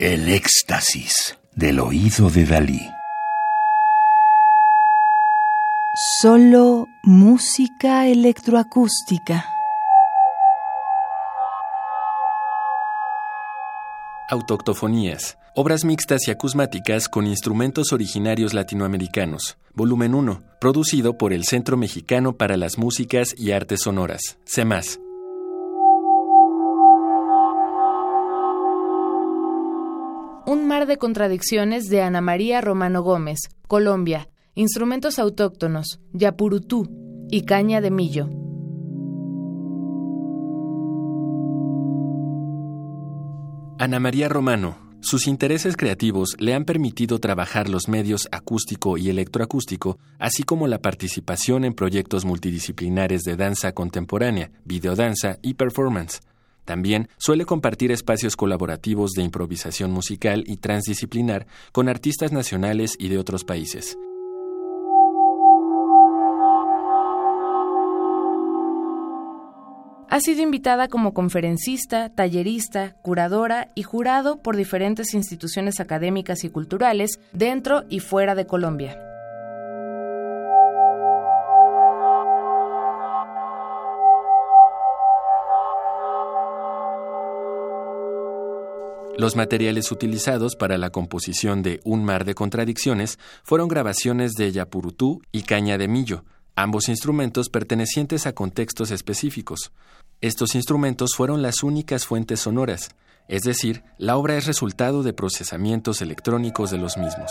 El éxtasis del oído de Dalí. Solo música electroacústica. Autoctofonías. Obras mixtas y acusmáticas con instrumentos originarios latinoamericanos. Volumen 1. Producido por el Centro Mexicano para las Músicas y Artes Sonoras. CEMAS. De contradicciones de Ana María Romano Gómez, Colombia. Instrumentos autóctonos, yapurutú y caña de millo. Ana María Romano. Sus intereses creativos le han permitido trabajar los medios acústico y electroacústico, así como la participación en proyectos multidisciplinares de danza contemporánea, videodanza y performance. También suele compartir espacios colaborativos de improvisación musical y transdisciplinar con artistas nacionales y de otros países. Ha sido invitada como conferencista, tallerista, curadora y jurado por diferentes instituciones académicas y culturales dentro y fuera de Colombia. Los materiales utilizados para la composición de Un mar de contradicciones fueron grabaciones de Yapurutú y Caña de Millo, ambos instrumentos pertenecientes a contextos específicos. Estos instrumentos fueron las únicas fuentes sonoras, es decir, la obra es resultado de procesamientos electrónicos de los mismos.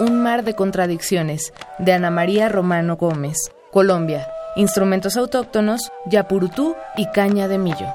Un mar de contradicciones, de Ana María Romano Gómez, Colombia. Instrumentos autóctonos, yapurutú y caña de millo.